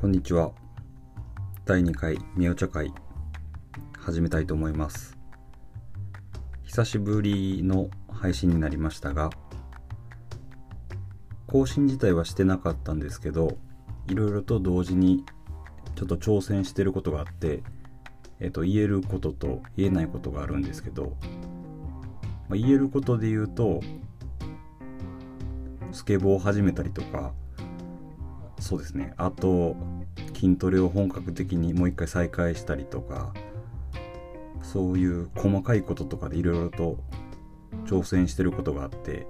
こんにちは。第2回みお茶会始めたいと思います。久しぶりの配信になりましたが、更新自体はしてなかったんですけど、いろいろと同時にちょっと挑戦してることがあって、えっと、言えることと言えないことがあるんですけど、まあ、言えることで言うと、スケボーを始めたりとか、そうですね。あと、筋トレを本格的にもう一回再開したりとか、そういう細かいこととかでいろいろと挑戦してることがあって、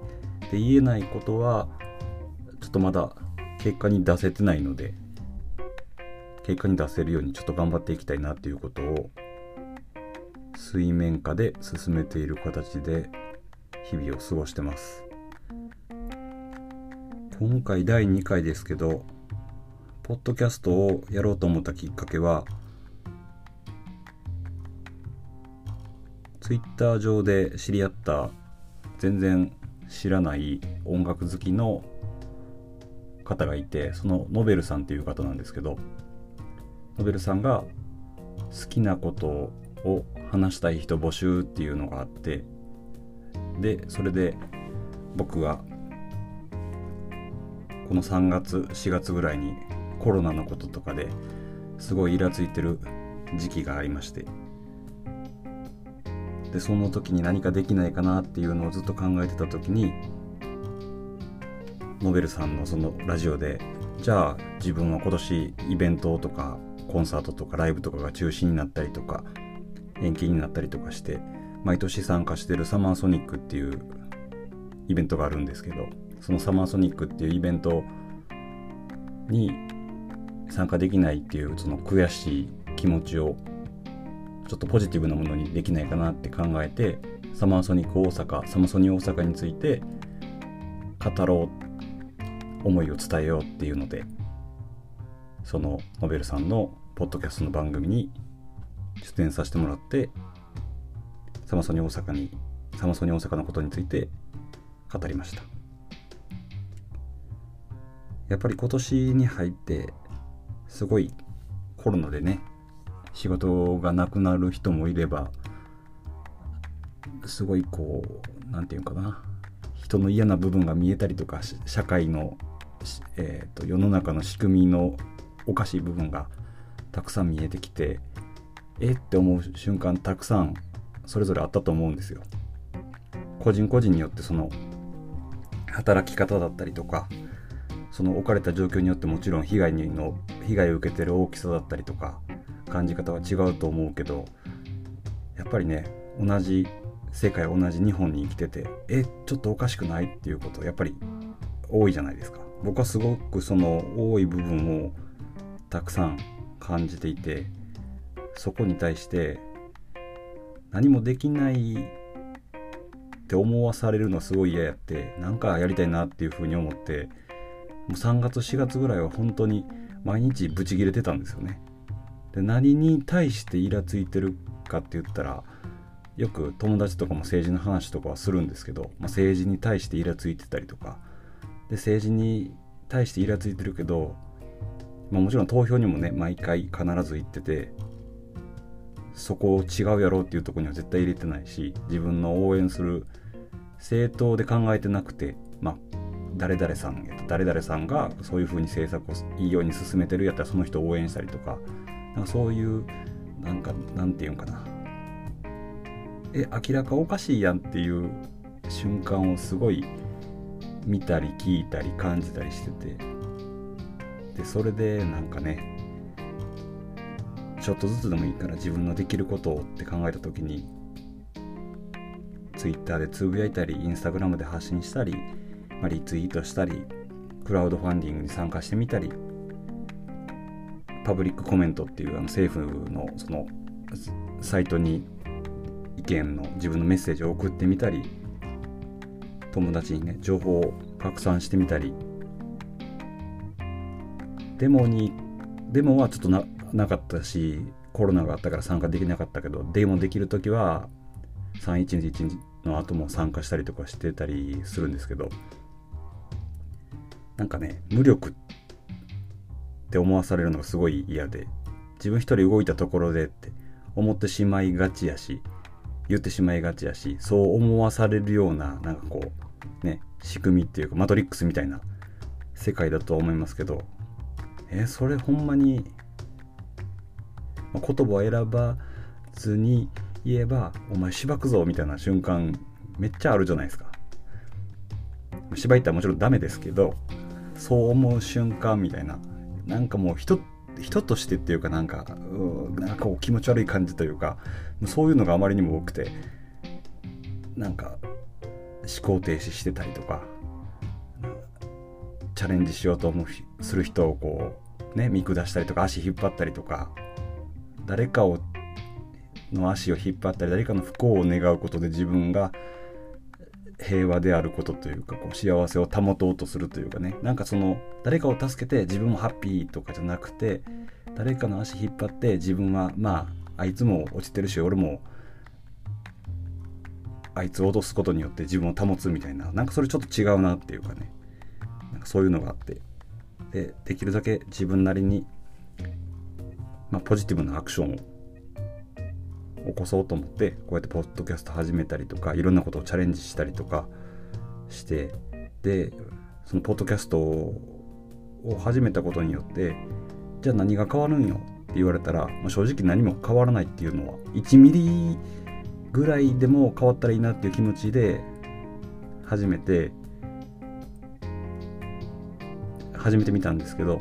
で、言えないことは、ちょっとまだ結果に出せてないので、結果に出せるようにちょっと頑張っていきたいなっていうことを、水面下で進めている形で日々を過ごしてます。今回第2回ですけど、ポッドキャストをやろうと思ったきっかけは、ツイッター上で知り合った全然知らない音楽好きの方がいて、そのノベルさんっていう方なんですけど、ノベルさんが好きなことを話したい人募集っていうのがあって、で、それで僕がこの3月4月ぐらいにコロナのこととかですごいイラついてる時期がありまして。でその時に何かできないかなっていうのをずっと考えてた時にノベルさんのそのラジオでじゃあ自分は今年イベントとかコンサートとかライブとかが中止になったりとか延期になったりとかして毎年参加してるサマーソニックっていうイベントがあるんですけどそのサマーソニックっていうイベントに参加できないっていうその悔しい気持ちをちょっとポジティブなものにできないかなって考えてサマーソニック大阪サマソニ大阪について語ろう思いを伝えようっていうのでそのノベルさんのポッドキャストの番組に出演させてもらってサマソニ大阪にサマソニ大阪のことについて語りました。やっぱり今年に入ってすごいコロナでね仕事がなくなる人もいればすごいこう何て言うかな人の嫌な部分が見えたりとか社会の、えーと、世の中の仕組みのおかしい部分がたくさん見えてきてえって思う瞬間たくさんそれぞれあったと思うんですよ。個人個人によってその働き方だったりとかその置かれた状況によってもちろん被害の被害を受けてる大きさだったりとか感じ方は違うと思うけどやっぱりね同じ世界同じ日本に生きててえちょっとおかしくないっていうことやっぱり多いじゃないですか。僕はすごくその多い部分をたくさん感じていてそこに対して何もできないって思わされるのはすごい嫌やってなんかやりたいなっていうふうに思ってもう3月4月ぐらいは本当に毎日ブチギレてたんですよね。で何に対してイラついてるかって言ったらよく友達とかも政治の話とかはするんですけど、まあ、政治に対してイラついてたりとかで政治に対してイラついてるけど、まあ、もちろん投票にもね毎回必ず行っててそこを違うやろうっていうとこには絶対入れてないし自分の応援する政党で考えてなくて誰々さん、誰々さんがそういう風に政策をいいように進めてるやったらその人を応援したりとかなんかそういうなんかなんていうんかな。え明らかおかしいやんっていう瞬間をすごい見たり聞いたり感じたりしててでそれでなんかねちょっとずつでもいいから自分のできることをって考えた時に Twitter でつぶやいたり Instagram で発信したり、まあ、リツイートしたりクラウドファンディングに参加してみたりパブリックコメントっていうあの政府のそのサイトに意見の自分のメッセージを送ってみたり友達にね情報を拡散してみたり。デモにデモはちょっとななかったしコロナがあったから参加できなかったけどデモできる時は311の後も参加したりとかしてたりするんですけど。なんかね無力って思わされるのがすごい嫌で自分一人動いたところでって思ってしまいがちやし言ってしまいがちやしそう思わされるようななんかこうね仕組みっていうかマトリックスみたいな世界だと思いますけどえそれほんまに、ま、言葉を選ばずに言えば「お前しばくぞ」みたいな瞬間めっちゃあるじゃないですか。芝居ったらもちろんダメですけどそう思う瞬間みたいな。なんかもう人人としてっていうかなんかなんかこう気持ち悪い感じというかそういうのがあまりにも多くてなんか思考停止してたりとかチャレンジしようと思うする人をこうね見下したりとか足引っ張ったりとか誰かをの足を引っ張ったり誰かの不幸を願うことで自分が平和であることというかこう幸せを保とうとするというかね。なんかその誰かを助けて自分もハッピーとかじゃなくて誰かの足引っ張って自分はまああいつも落ちてるし俺もあいつを脅すことによって自分を保つみたいななんかそれちょっと違うなっていうかね。なんかそういうのがあって。でできるだけ自分なりに、まあ、ポジティブなアクションを起こそうと思ってこうやってポッドキャスト始めたりとかいろんなことをチャレンジしたりとかしてでそのポッドキャストを始めたことによってじゃあ何が変わるんよって言われたら、正直何も変わらないっていうのは1ミリぐらいでも変わったらいいなっていう気持ちで始めて始めてみたんですけど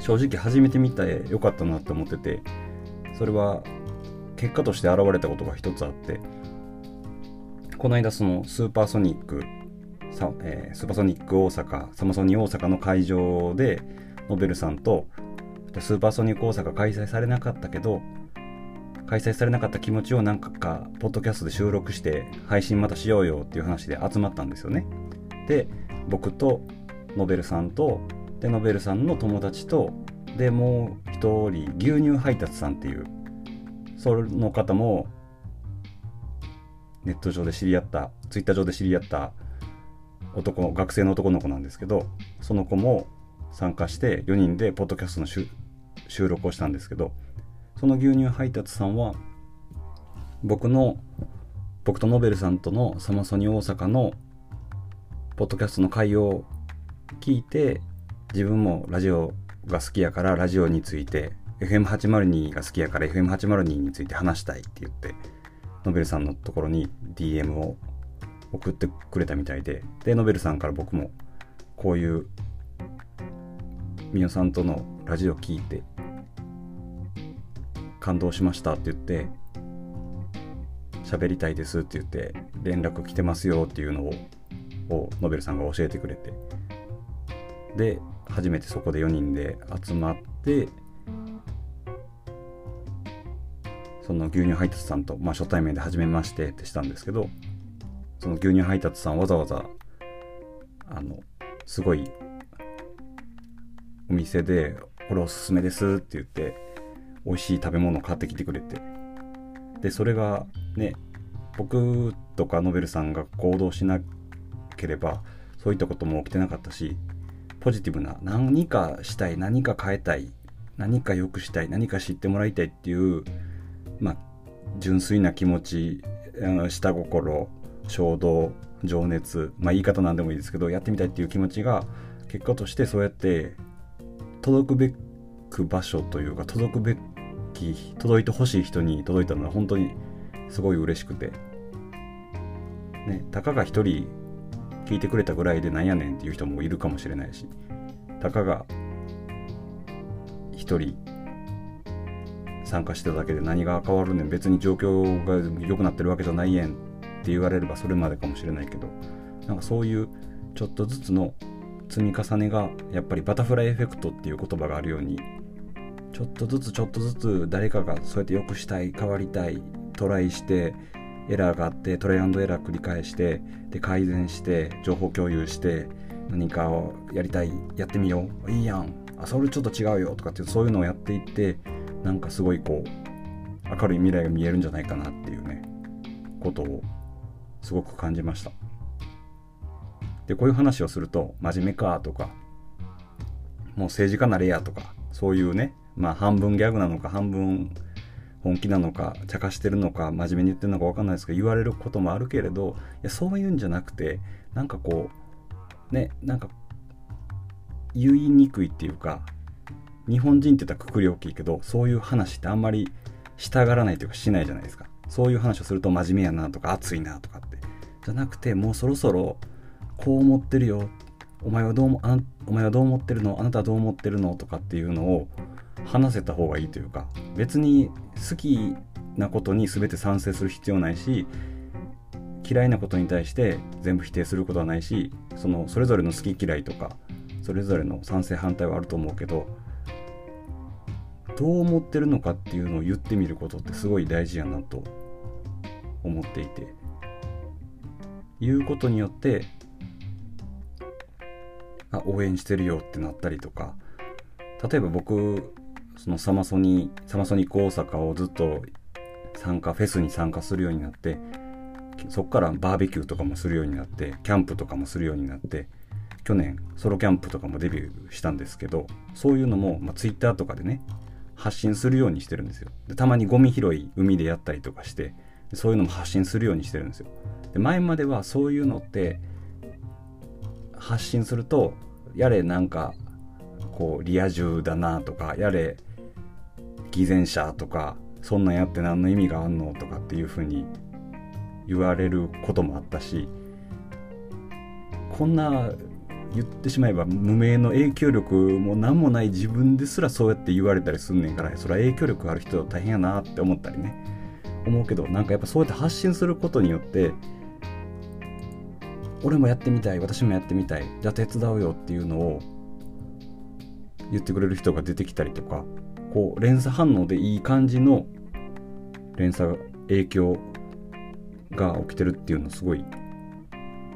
正直始めてみてよかったなって思っててそれは結果として現れたことが一つあってこの間そのスーパーソニックさ、えー、スーパーソニック大阪サマソニ大阪の会場でノベルさんとスーパーソニック大阪開催されなかったけど開催されなかった気持ちをなんかかポッドキャストで収録して配信またしようよっていう話で集まったんですよね。で僕とノベルさんとでノベルさんの友達とでもう一人牛乳配達さんっていうその方もネット上で知り合ったツイッター上で知り合った男の学生の男の子なんですけどその子も参加して4人でポッドキャストの収録をしたんですけどその牛乳配達さんは僕の僕とノベルさんとのサマソニ大阪のポッドキャストの会を聞いて自分もラジオが好きやからラジオについて FM802 が好きやから FM802 について話したいって言ってノベルさんのところに DM を送ってくれたみたいででノベルさんから僕もこういうみおさんとのラジオ聞いて感動しましたって言って喋りたいですって言って連絡来てますよっていうのををノベルさんが教えてくれてで初めてそこで4人で集まってその牛乳配達さんと、まあ、初対面で初めましてってしたんですけどその牛乳配達さんわざわざあのすごいお店で「これおすすめです」って言って美味しい食べ物を買ってきてくれて。でそれがね僕とかノベルさんが行動しなければそういったことも起きてなかったしポジティブな何かしたい何か変えたい何か良くしたい何か知ってもらいたいっていうまあ、純粋な気持ち下心衝動情熱まあ言い方なんでもいいですけどやってみたいっていう気持ちが結果としてそうやって届くべく場所というか届くべき届いてほしい人に届いたのは本当にすごい嬉しくて。ねたかが一人聞いてくれたぐらいでなんやねんっていう人もいるかもしれないしたかが一人参加してただけで何が変わるねん。別に状況が良くなってるわけじゃないやん。って言われればそれまでかもしれないけど。なんかそういうちょっとずつの積み重ねがやっぱりバタフライエフェクトっていう言葉があるようにちょっとずつちょっとずつ誰かがそうやって良くしたい変わりたいトライしてエラーがあってトライアンドエラー繰り返してで改善して情報共有して何かをやりたいやってみよう。いいやん。あそれちょっと違うよ。とかってそういうのをやっていってなんかすごいこう明るい未来が見えるんじゃないかなっていうねことをすごく感じました。でこういう話をすると真面目かとかもう政治家なれやとかそういうねまあ半分ギャグなのか半分本気なのか茶化してるのか真面目に言ってるのか分かんないですけど言われることもあるけれどいやそういうんじゃなくてなんかこうねなんか言いにくいっていうか日本人って言ったらくくり大きいけどそういう話ってあんまりしたがらないというかしないじゃないですか。そういう話をすると真面目やなとか熱いなとかって。じゃなくてもうそろそろこう思ってるよ。お前はどうもあお前はどう思ってるの？あなたはどう思ってるの？とかっていうのを話せた方がいいというか。別に好きなことに全て賛成する必要ないし嫌いなことに対して全部否定することはないしそのそれぞれの好き嫌いとかそれぞれの賛成反対はあると思うけどどう思ってるのかっていうのを言ってみることってすごい大事やなと思っていて。言うことによってあ応援してるよってなったりとか。例えば僕そのサマソニサマソニック大阪をずっと参加フェスに参加するようになってそっからバーベキューとかもするようになってキャンプとかもするようになって去年ソロキャンプとかもデビューしたんですけどそういうのも、まあ、Twitter とかでね発信するようにしてるんですよ。でたまにゴミ拾い海でやったりとかしてそういうのも発信するようにしてるんですよ。で前まではそういうのって発信するとやれなんかこうリア充だなとかやれ偽善者とかそんなんやって何の意味があんのとかっていうふうに言われることもあったしこんな言ってしまえば無名の影響力も何もない自分ですらそうやって言われたりすんねんからそれは影響力ある人大変やなって思ったりね。思うけどなんかやっぱそうやって発信することによって俺もやってみたい私もやってみたいじゃあ手伝うよっていうのを言ってくれる人が出てきたりとかこう連鎖反応でいい感じの連鎖影響が起きてるっていうのすごい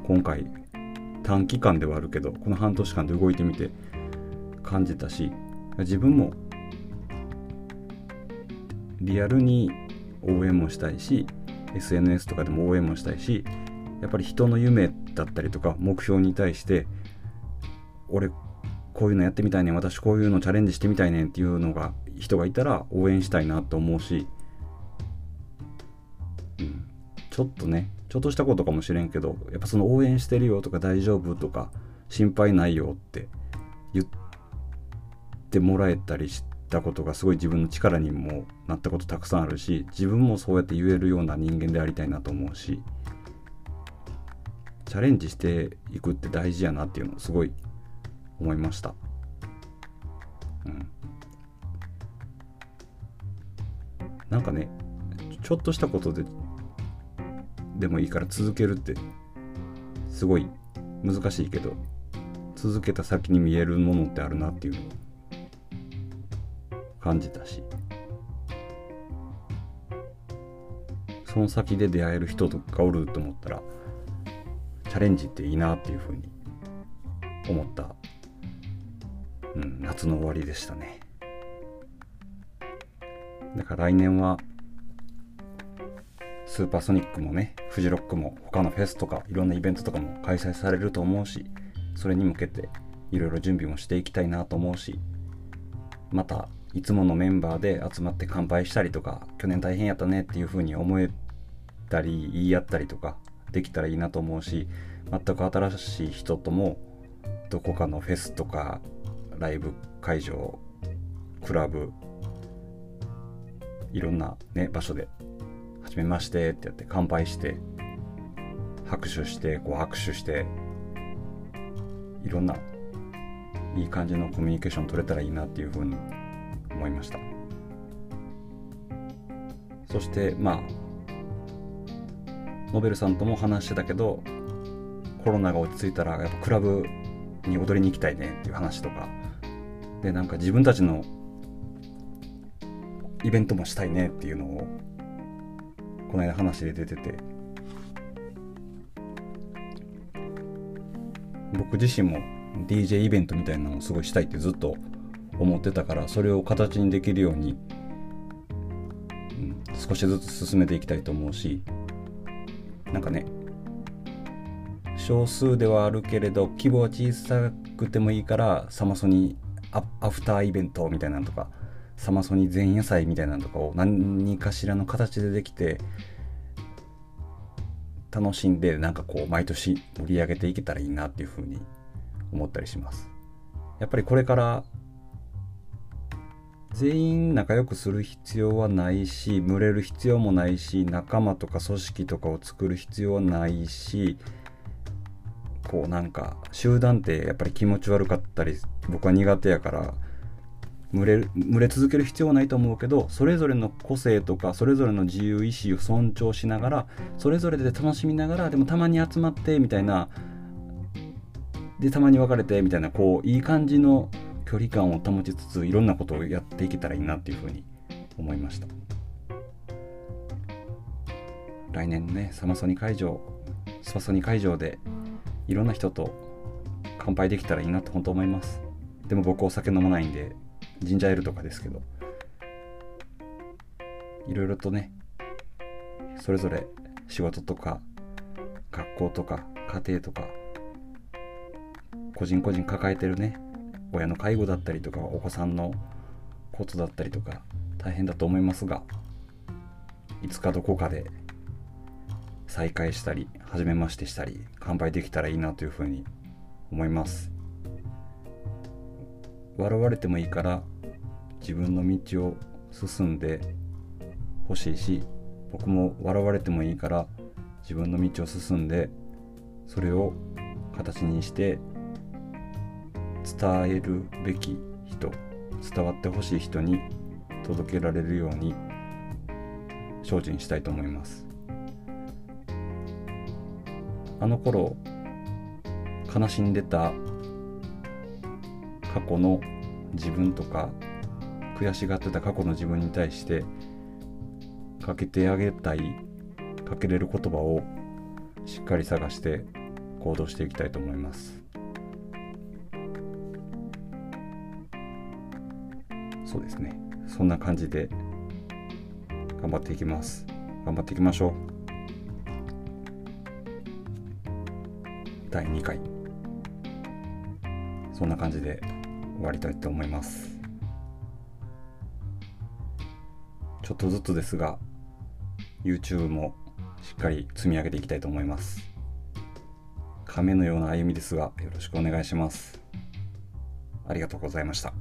今回短期間ではあるけどこの半年間で動いてみて感じたし自分もリアルに応援もしたいし SNS とかでも応援もしたいしやっぱり人の夢だったりとか目標に対して俺こういうのやってみたいね私こういうのチャレンジしてみたいねっていうのが人がいたら応援したいなと思うし、うん、ちょっとねちょっとしたことかもしれんけどやっぱその応援してるよとか大丈夫とか心配ないよって言ってもらえたりしたことがすごい自分の力にもなったことたくさんあるし自分もそうやって言えるような人間でありたいなと思うしチャレンジしていくって大事やなっていうのをすごい思いました。うん、なんかねちょっとしたことででもいいから続けるって。すごい。難しいけど。続けた先に見えるものってあるなっていうのを感じたし。その先で出会える人とかおると思ったらチャレンジっていいなっていうふうに思った、うん、夏の終わりでしたね。だから来年はスーパーソニックもねフジロックも他のフェスとかいろんなイベントとかも開催されると思うしそれに向けていろいろ準備もしていきたいなと思うしまたいつものメンバーで集まって乾杯したりとか去年大変やったねっていう風に思えたり言い合ったりとかできたらいいなと思うし全く新しい人ともどこかのフェスとかライブ会場クラブいろんなね場所でじめましてってやって乾杯して拍手してこう握手していろんないい感じのコミュニケーション取れたらいいなっていうふうに思いました。そしてまあノベルさんとも話してたけどコロナが落ち着いたらやっぱクラブに踊りに行きたいねっていう話とか。でなんか自分たちのイベントもしたいねっていうのをこの間話で出てて。僕自身も DJ イベントみたいなのをすごいしたいってずっと思ってたからそれを形にできるように、うん、少しずつ進めていきたいと思うしなんかね少数ではあるけれど規模は小さくてもいいからサマソニアフターイベントみたいなのとかサマソニ前夜祭みたいなのとかを何かしらの形でできて楽しんでなんかこう毎年盛り上げていけたらいいなっていうふうに思ったりします。やっぱりこれから全員仲良くする必要はないし群れる必要もないし仲間とか組織とかを作る必要はないしこうなんか集団ってやっぱり気持ち悪かったり僕は苦手やから群れ群れ続ける必要はないと思うけどそれぞれの個性とかそれぞれの自由意志を尊重しながらそれぞれで楽しみながらでもたまに集まってみたいなでたまに別れてみたいなこういい感じの距離感を保ちつついろんなことをやっていけたらいいなっていうふうに思いました。来年ねサマソニ会場スパソニ会場でいろんな人と乾杯できたらいいなと本当思います。でも僕お酒飲まないんでジンジャーエールとかですけどいろいろとねそれぞれ仕事とか学校とか家庭とか個人個人抱えてるね親の介護だったりとかお子さんのことだったりとか大変だと思いますがいつかどこかで再会したり初めましてしたり乾杯できたらいいなというふうに思います。笑われてもいいから自分の道を進んでほしいし僕も笑われてもいいから自分の道を進んでそれを形にして伝えるべき人伝わってほしい人に届けられるように精進したいと思います。あの頃悲しんでた過去の自分とか悔しがってた過去の自分に対してかけてあげたいかけれる言葉をしっかり探して行動していきたいと思います。そうですね。そんな感じで頑張っていきます。頑張っていきましょう。第2回。そんな感じで終わりたいと思います。ちょっとずつですが YouTube もしっかり積み上げていきたいと思います。亀のような歩みですがよろしくお願いします。ありがとうございました。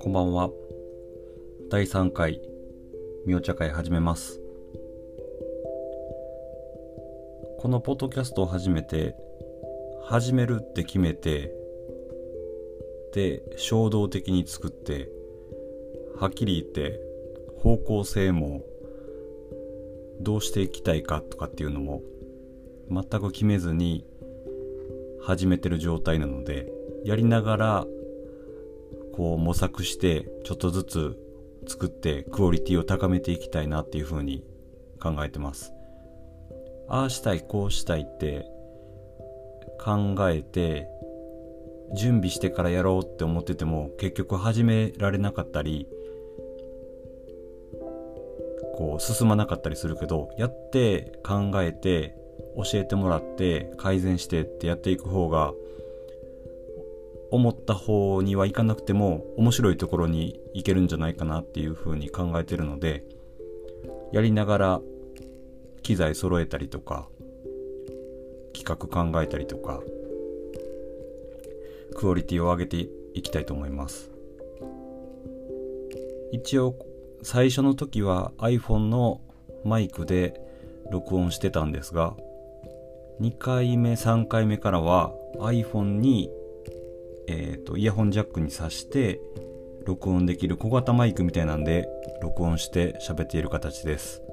こんばんは。第3回みお茶会始めます。このポッドキャストを始めて始めるって決めてで衝動的に作ってはっきり言って方向性もどうしていきたいかとかっていうのも全く決めずに始めてる状態なのでやりながらこう模索してちょっとずつ作ってクオリティを高めていきたいなっていうふうに考えてます。ああしたいこうしたいって考えて準備してからやろうって思ってても結局始められなかったりこう進まなかったりするけどやって考えて教えてもらって改善してってやっていく方が思った方にはいかなくても面白いところに行けるんじゃないかなっていうふうに考えてるのでやりながら機材揃えたりとか企画考えたりとかクオリティを上げていきたいと思います。一応最初の時は iPhone のマイクで録音してたんですが2回目3回目からは iPhone にえーと、イヤホンジャックに挿して録音できる小型マイクみたいなんで録音して喋っている形です。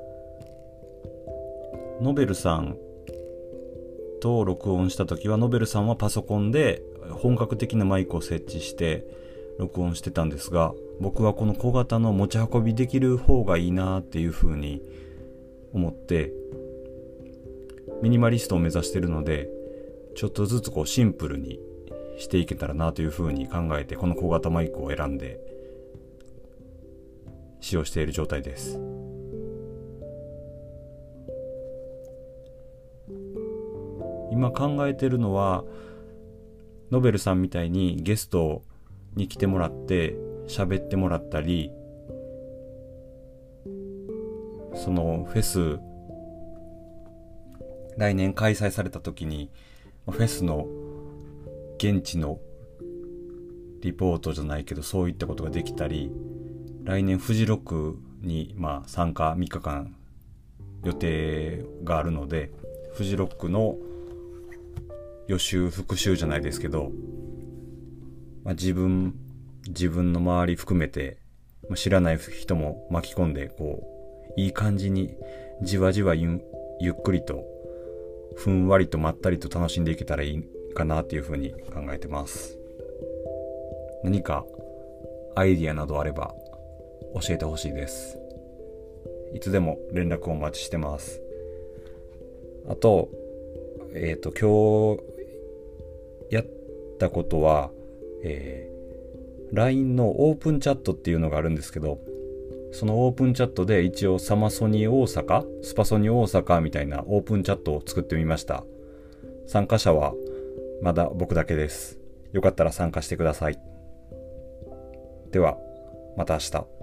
ノベルさんと録音した時はノベルさんはパソコンで本格的なマイクを設置して録音してたんですが僕はこの小型の持ち運びできる方がいいなっていう風に思ってミニマリストを目指してるのでちょっとずつこうシンプルにしていけたらなというふうに考えてこの小型マイクを選んで使用している状態です。今考えてるのはノベルさんみたいにゲストに来てもらって喋ってもらったりそのフェス来年開催された時にフェスの現地のリポートじゃないけどそういったことができたり来年フジロックにまあ参加3日間予定があるのでフジロックの予習復習じゃないですけど、まあ、自分自分の周り含めて、まあ、知らない人も巻き込んでこういい感じにじわじわゆゆっくりとふんわりとまったりと楽しんでいけたらいいかなっていうふうに考えてます。何かアイディアなどあれば教えてほしいです。いつでも連絡をお待ちしてます。あとえっ、ー、と今日やったことは、えー、LINE のオープンチャットっていうのがあるんですけどそのオープンチャットで一応サマソニ大阪スパソニ大阪みたいなオープンチャットを作ってみました。参加者はまだ僕だけです。よかったら参加してください。ではまた明日。